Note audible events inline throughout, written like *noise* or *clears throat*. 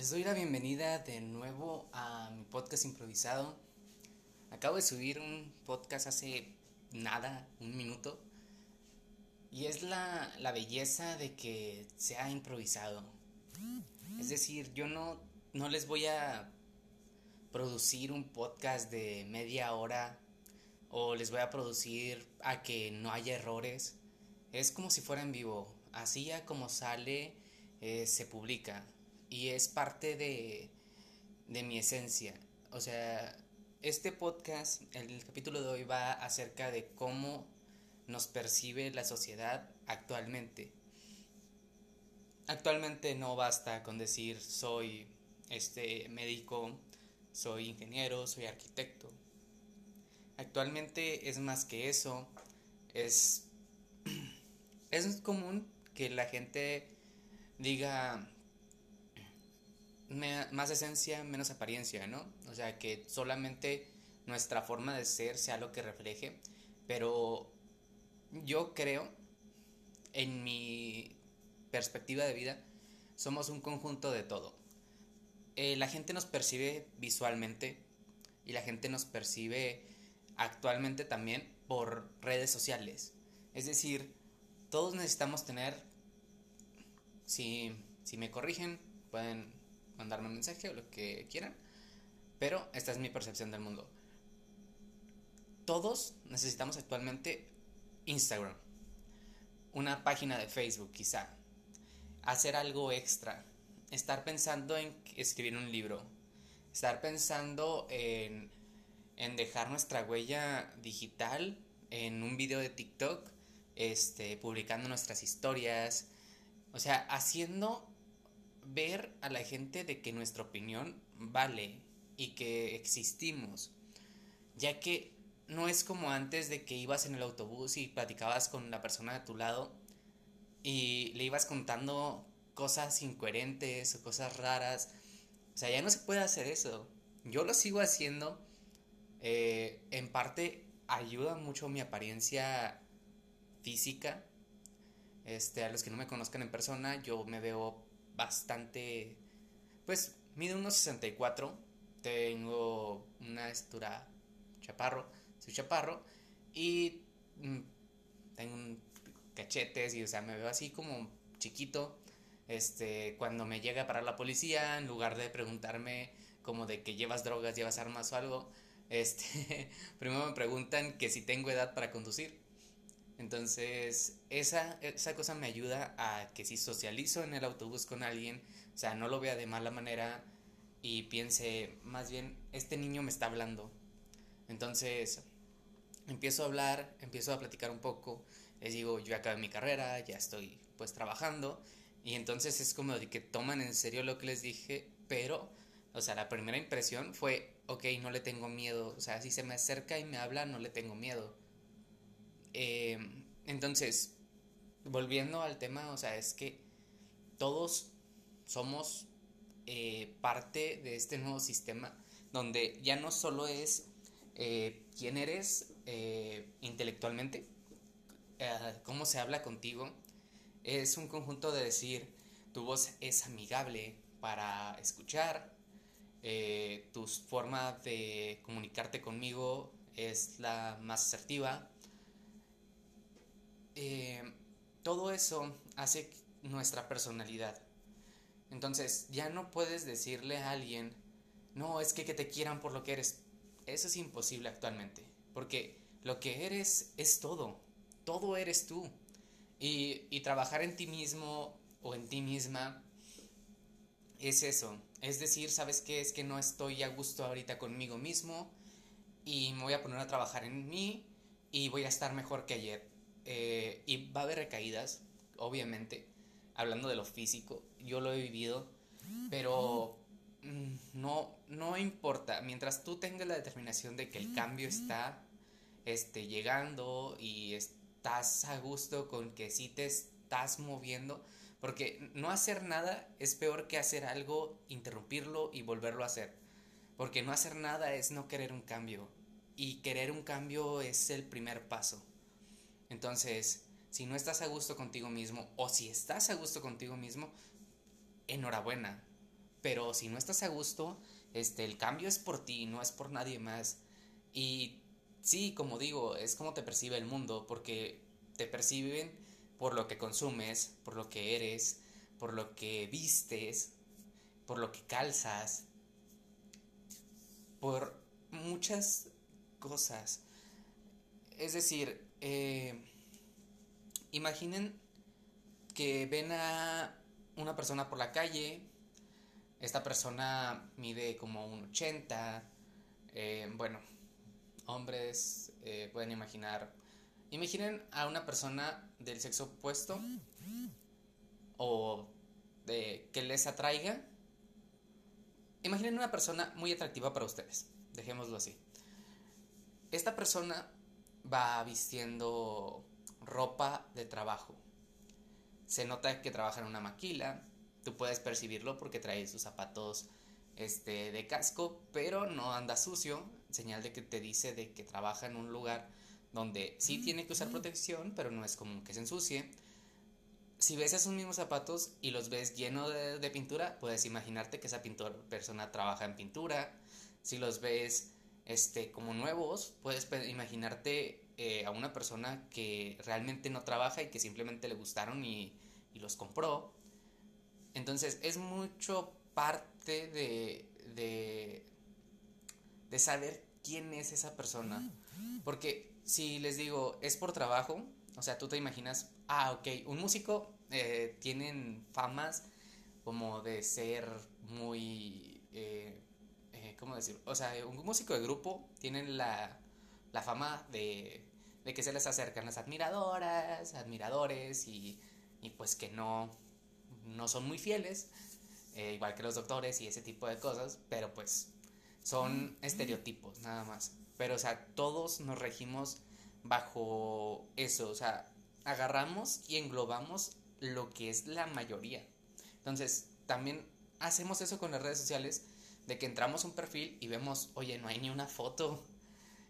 Les doy la bienvenida de nuevo a mi podcast improvisado. Acabo de subir un podcast hace nada, un minuto. Y es la, la belleza de que sea improvisado. Es decir, yo no, no les voy a producir un podcast de media hora o les voy a producir a que no haya errores. Es como si fuera en vivo. Así ya como sale, eh, se publica y es parte de, de mi esencia. O sea, este podcast, el capítulo de hoy va acerca de cómo nos percibe la sociedad actualmente. Actualmente no basta con decir soy este médico, soy ingeniero, soy arquitecto. Actualmente es más que eso. Es *clears throat* es común que la gente diga más esencia, menos apariencia, ¿no? O sea, que solamente nuestra forma de ser sea lo que refleje, pero yo creo, en mi perspectiva de vida, somos un conjunto de todo. Eh, la gente nos percibe visualmente y la gente nos percibe actualmente también por redes sociales. Es decir, todos necesitamos tener, si, si me corrigen, pueden mandarme un mensaje o lo que quieran. Pero esta es mi percepción del mundo. Todos necesitamos actualmente Instagram. Una página de Facebook quizá. Hacer algo extra. Estar pensando en escribir un libro. Estar pensando en, en dejar nuestra huella digital en un video de TikTok. Este, publicando nuestras historias. O sea, haciendo ver a la gente de que nuestra opinión vale y que existimos, ya que no es como antes de que ibas en el autobús y platicabas con la persona de tu lado y le ibas contando cosas incoherentes o cosas raras. O sea, ya no se puede hacer eso. Yo lo sigo haciendo. Eh, en parte ayuda mucho mi apariencia física. Este, a los que no me conozcan en persona, yo me veo bastante, pues mide unos 64, tengo una estatura chaparro, soy chaparro y mm, tengo cachetes y o sea, me veo así como chiquito. Este, cuando me llega a parar la policía, en lugar de preguntarme como de que llevas drogas, llevas armas o algo, este, *laughs* primero me preguntan que si tengo edad para conducir. Entonces, esa, esa cosa me ayuda a que si socializo en el autobús con alguien, o sea, no lo vea de mala manera y piense, más bien, este niño me está hablando. Entonces, empiezo a hablar, empiezo a platicar un poco, les digo, yo acabé mi carrera, ya estoy pues trabajando, y entonces es como de que toman en serio lo que les dije, pero, o sea, la primera impresión fue, ok, no le tengo miedo, o sea, si se me acerca y me habla, no le tengo miedo eh, entonces, volviendo al tema, o sea, es que todos somos eh, parte de este nuevo sistema donde ya no solo es eh, quién eres intelectualmente, cómo se habla contigo, es un conjunto de decir, tu voz es amigable para escuchar, tu forma de comunicarte conmigo es la más asertiva, eh, todo eso hace nuestra personalidad. Entonces, ya no puedes decirle a alguien, no, es que, que te quieran por lo que eres. Eso es imposible actualmente, porque lo que eres es todo, todo eres tú. Y, y trabajar en ti mismo o en ti misma es eso. Es decir, ¿sabes qué? Es que no estoy a gusto ahorita conmigo mismo y me voy a poner a trabajar en mí y voy a estar mejor que ayer. Eh, y va a haber recaídas, obviamente, hablando de lo físico, yo lo he vivido, pero mm, no, no importa, mientras tú tengas la determinación de que el cambio está este, llegando y estás a gusto con que sí te estás moviendo, porque no hacer nada es peor que hacer algo, interrumpirlo y volverlo a hacer. Porque no hacer nada es no querer un cambio. Y querer un cambio es el primer paso. Entonces, si no estás a gusto contigo mismo o si estás a gusto contigo mismo, enhorabuena. pero si no estás a gusto, este, el cambio es por ti, no es por nadie más. Y sí, como digo, es como te percibe el mundo, porque te perciben por lo que consumes, por lo que eres, por lo que vistes, por lo que calzas, por muchas cosas. Es decir, eh, imaginen que ven a una persona por la calle, esta persona mide como un 80, eh, bueno, hombres eh, pueden imaginar, imaginen a una persona del sexo opuesto o de que les atraiga. Imaginen una persona muy atractiva para ustedes, dejémoslo así. Esta persona va vistiendo ropa de trabajo. Se nota que trabaja en una maquila. Tú puedes percibirlo porque trae sus zapatos este, de casco, pero no anda sucio. Señal de que te dice de que trabaja en un lugar donde sí tiene que usar protección, pero no es común que se ensucie. Si ves esos mismos zapatos y los ves llenos de, de pintura, puedes imaginarte que esa pintor, persona trabaja en pintura. Si los ves este, como nuevos, puedes imaginarte eh, a una persona que realmente no trabaja y que simplemente le gustaron y, los compró. Entonces es mucho parte de, de, de saber quién es esa persona. Porque si les digo, es por trabajo, o sea, tú te imaginas, ah, ok, un músico eh, tienen famas como de ser muy eh, ¿cómo decir? O sea, un músico de grupo tienen la, fama de, que se les acercan las admiradoras, admiradores y, pues que no, no son muy fieles, eh, igual que los doctores y ese tipo de cosas, pero pues son estereotipos nada más. Pero o sea, todos nos regimos bajo eso, o sea, agarramos y englobamos lo que es la mayoría. Entonces, también hacemos eso con las redes sociales de que entramos un perfil y vemos, oye, no hay ni una foto.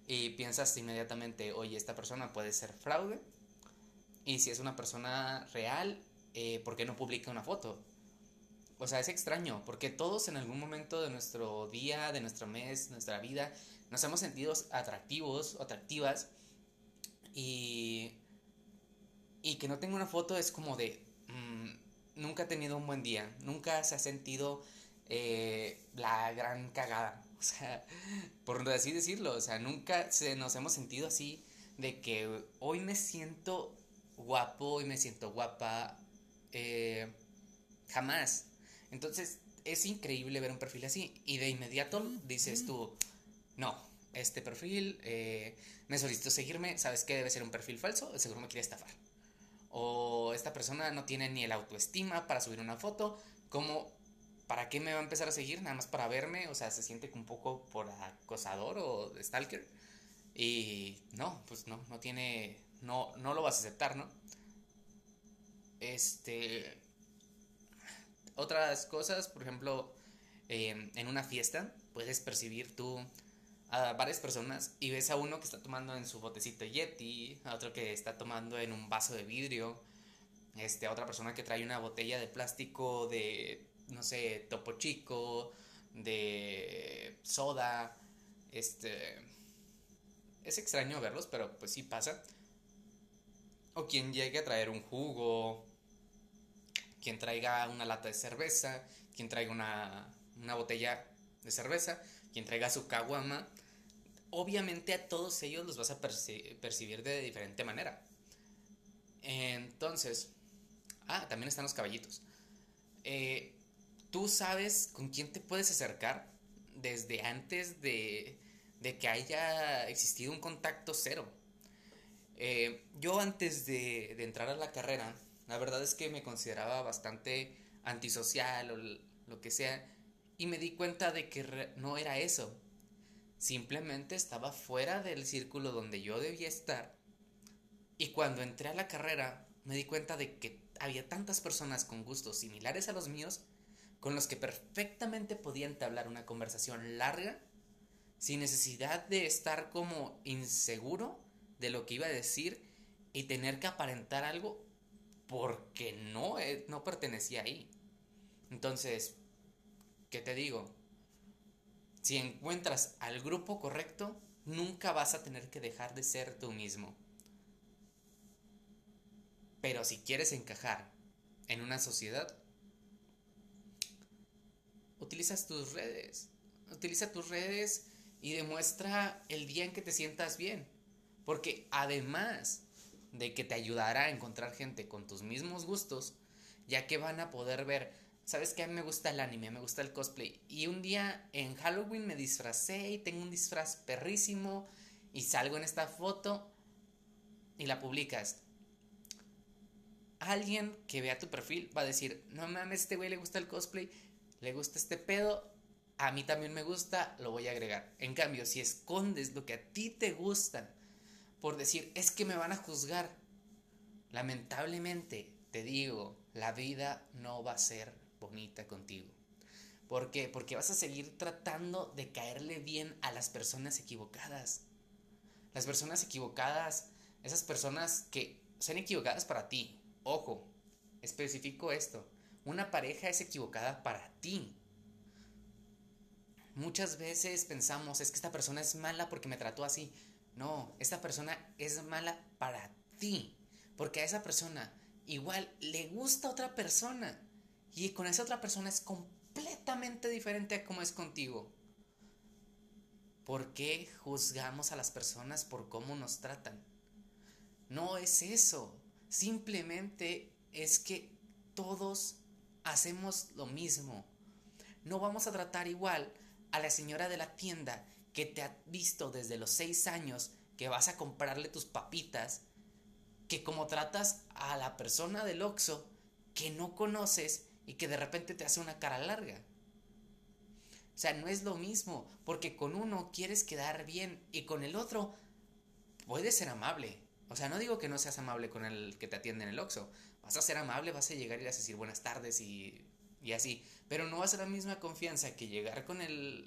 Y piensas inmediatamente, oye, esta persona puede ser fraude. Y si es una persona real, eh, ¿por qué no publica una foto? O sea, es extraño, porque todos en algún momento de nuestro día, de nuestro mes, nuestra vida, nos hemos sentido atractivos atractivas. Y, y que no tenga una foto es como de, mm, nunca ha tenido un buen día, nunca se ha sentido eh, la gran cagada. *laughs* O sea, por así decirlo, o sea, nunca se, nos hemos sentido así de que hoy me siento guapo y me siento guapa. Eh, jamás. Entonces, es increíble ver un perfil así. Y de inmediato dices tú, no, este perfil eh, me solicitó seguirme, ¿sabes qué? Debe ser un perfil falso, seguro me quiere estafar. O esta persona no tiene ni el autoestima para subir una foto, como ¿para qué me va a empezar a seguir? Nada más para verme, o sea, se siente un poco por acosador o stalker. Y no, pues no, no tiene, no, no lo vas a aceptar, ¿no? Este, otras cosas, por ejemplo, em, en una fiesta puedes percibir tú a varias personas y ves a uno que está tomando en su botecito Yeti, a otro que está tomando en un vaso de vidrio, este, a otra persona que trae una botella de plástico de no sé, Topo Chico, de Soda, este... Es extraño verlos, pero pues sí pasa. O quien llegue a traer un jugo, quien traiga una lata de cerveza, quien traiga una, una botella de cerveza, quien traiga su caguama. Obviamente a todos ellos los vas a percibir de diferente manera. Entonces, ah, también están los caballitos. Eh, tú sabes con quién te puedes acercar desde antes de, que haya existido un contacto cero. Eh, yo antes de, entrar a la carrera, la verdad es que me consideraba bastante antisocial o lo que sea, y me di cuenta de que no era eso. Simplemente estaba fuera del círculo donde yo debía estar. Y cuando entré a la carrera, me di cuenta de que había tantas personas con gustos similares a los míos con los que perfectamente podía entablar una conversación larga sin necesidad de estar como inseguro de lo que iba a decir y tener que aparentar algo porque no, eh, no pertenecía ahí. Entonces, ¿qué te digo? Si encuentras al grupo correcto, nunca vas a tener que dejar de ser tú mismo. Pero si quieres encajar en una sociedad, utilizas tus redes. Utiliza tus redes y demuestra el día en que te sientas bien. Porque además de que te ayudará a encontrar gente con tus mismos gustos, ya que van a poder ver, sabes que a mí me gusta el anime, me gusta el cosplay, y un día en Halloween me disfracé y tengo un disfraz perrísimo y salgo en esta foto y la publicas. Alguien que vea tu perfil va a decir, no mames, este güey le gusta el cosplay, le gusta este pedo, a mí también me gusta, lo voy a agregar. En cambio, si escondes lo que a ti te gusta por decir, es que me van a juzgar, lamentablemente te digo, la vida no va a ser bonita contigo. ¿Por qué? Porque vas a seguir tratando de caerle bien a las personas equivocadas. Las personas equivocadas, esas personas que sean equivocadas para ti. Ojo, especifico esto. Una pareja es equivocada para ti. Muchas veces pensamos, es que esta persona es mala porque me trató así. No, esta persona es mala para ti. Porque a esa persona igual le gusta otra persona. Y con esa otra persona es completamente diferente a como es contigo. ¿Por qué juzgamos a las personas por cómo nos tratan? No es eso. Simplemente es que todos hacemos lo mismo. No vamos a tratar igual a la señora de la tienda que te ha visto desde los seis años que vas a comprarle tus papitas, que como tratas a la persona del Oxxo que no conoces y que de repente te hace una cara larga. O sea, no es lo mismo, porque con uno quieres quedar bien y con el otro puedes ser amable. O sea, no digo que no seas amable con el que te atiende en el Oxxo. Vas a ser amable, vas a llegar y vas a decir buenas tardes y, así. Pero no va a ser la misma confianza que llegar con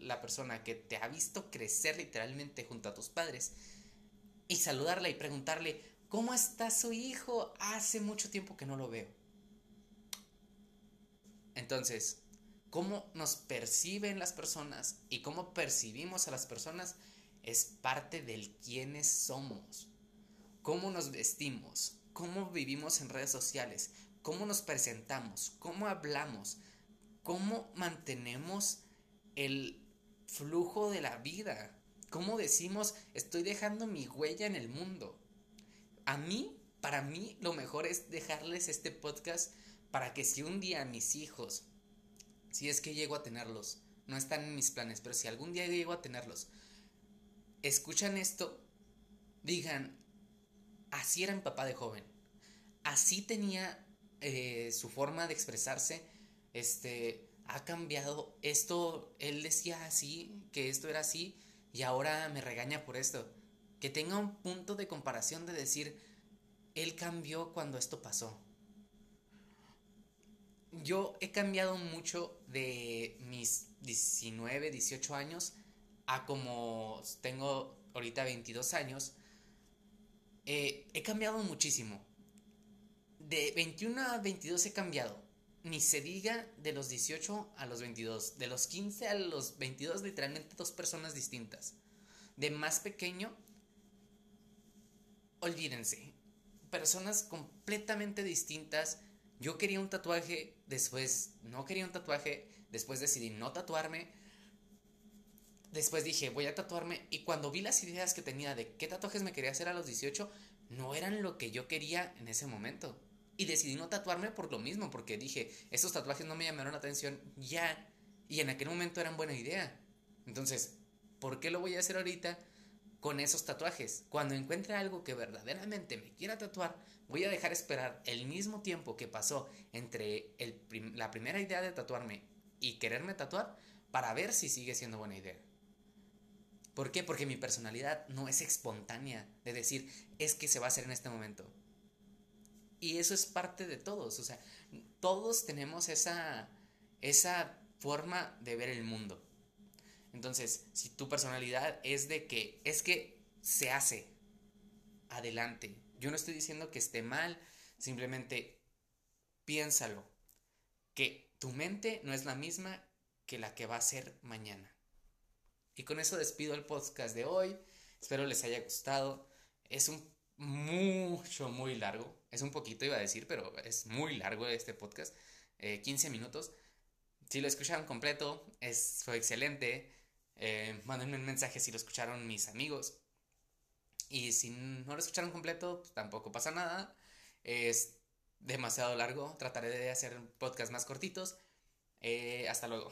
la persona que te ha visto crecer literalmente junto a tus padres y saludarla y preguntarle, ¿cómo está su hijo? Hace mucho tiempo que no lo veo. Entonces, cómo nos perciben las personas y cómo percibimos a las personas es parte del quiénes somos. Cómo nos vestimos, cómo vivimos en redes sociales, cómo nos presentamos, cómo hablamos, cómo mantenemos el flujo de la vida, cómo decimos estoy dejando mi huella en el mundo. A mí, para mí, lo mejor es dejarles este podcast para que si un día mis hijos, si es que llego a tenerlos, no están en mis planes, pero si algún día llego a tenerlos, escuchan esto, digan, así era mi papá de joven, así tenía eh, su forma de expresarse, este, ha cambiado. Esto, él decía así, que esto era así, y ahora me regaña por esto. Que tenga un punto de comparación de decir, él cambió cuando esto pasó. Yo he cambiado mucho de mis 19, 18 años a como tengo ahorita 22 años. Eh, he cambiado muchísimo. De 21 a 22 he cambiado ni se diga de los 18 a los 22. De los 15 a los 22, literalmente dos personas distintas. De más pequeño, olvídense. Personas completamente distintas. Yo quería un tatuaje, después no quería un tatuaje, después decidí no tatuarme. Después dije, voy a tatuarme. Y cuando vi las ideas que tenía de qué tatuajes me quería hacer a los 18, no eran lo que yo quería en ese momento. Y decidí no tatuarme por lo mismo, porque dije, estos tatuajes no me llamaron la atención ya. Y en aquel momento eran buena idea. Entonces, ¿por qué lo voy a hacer ahorita con esos tatuajes? Cuando encuentre algo que verdaderamente me quiera tatuar, voy a dejar esperar el mismo tiempo que pasó entre la primera idea de tatuarme y quererme tatuar para ver si sigue siendo buena idea. ¿Por qué? Porque mi personalidad no es espontánea de decir, es que se va a hacer en este momento. Y eso es parte de todos, o sea, todos tenemos esa, esa forma de ver el mundo. Entonces, si tu personalidad es de que es que se hace, adelante. Yo no estoy diciendo que esté mal, simplemente piénsalo, que tu mente no es la misma que la que va a ser mañana. Y con eso despido el podcast de hoy. Espero les haya gustado. Es un mucho, muy largo. Es un poquito, iba a decir, pero es muy largo este podcast. 15 eh, minutos. Si lo escucharon completo, es, fue excelente. Eh, mándenme un mensaje si lo escucharon mis amigos. Y si no lo escucharon completo, pues tampoco pasa nada. Es demasiado largo. Trataré de hacer podcast más cortitos. Eh, hasta luego.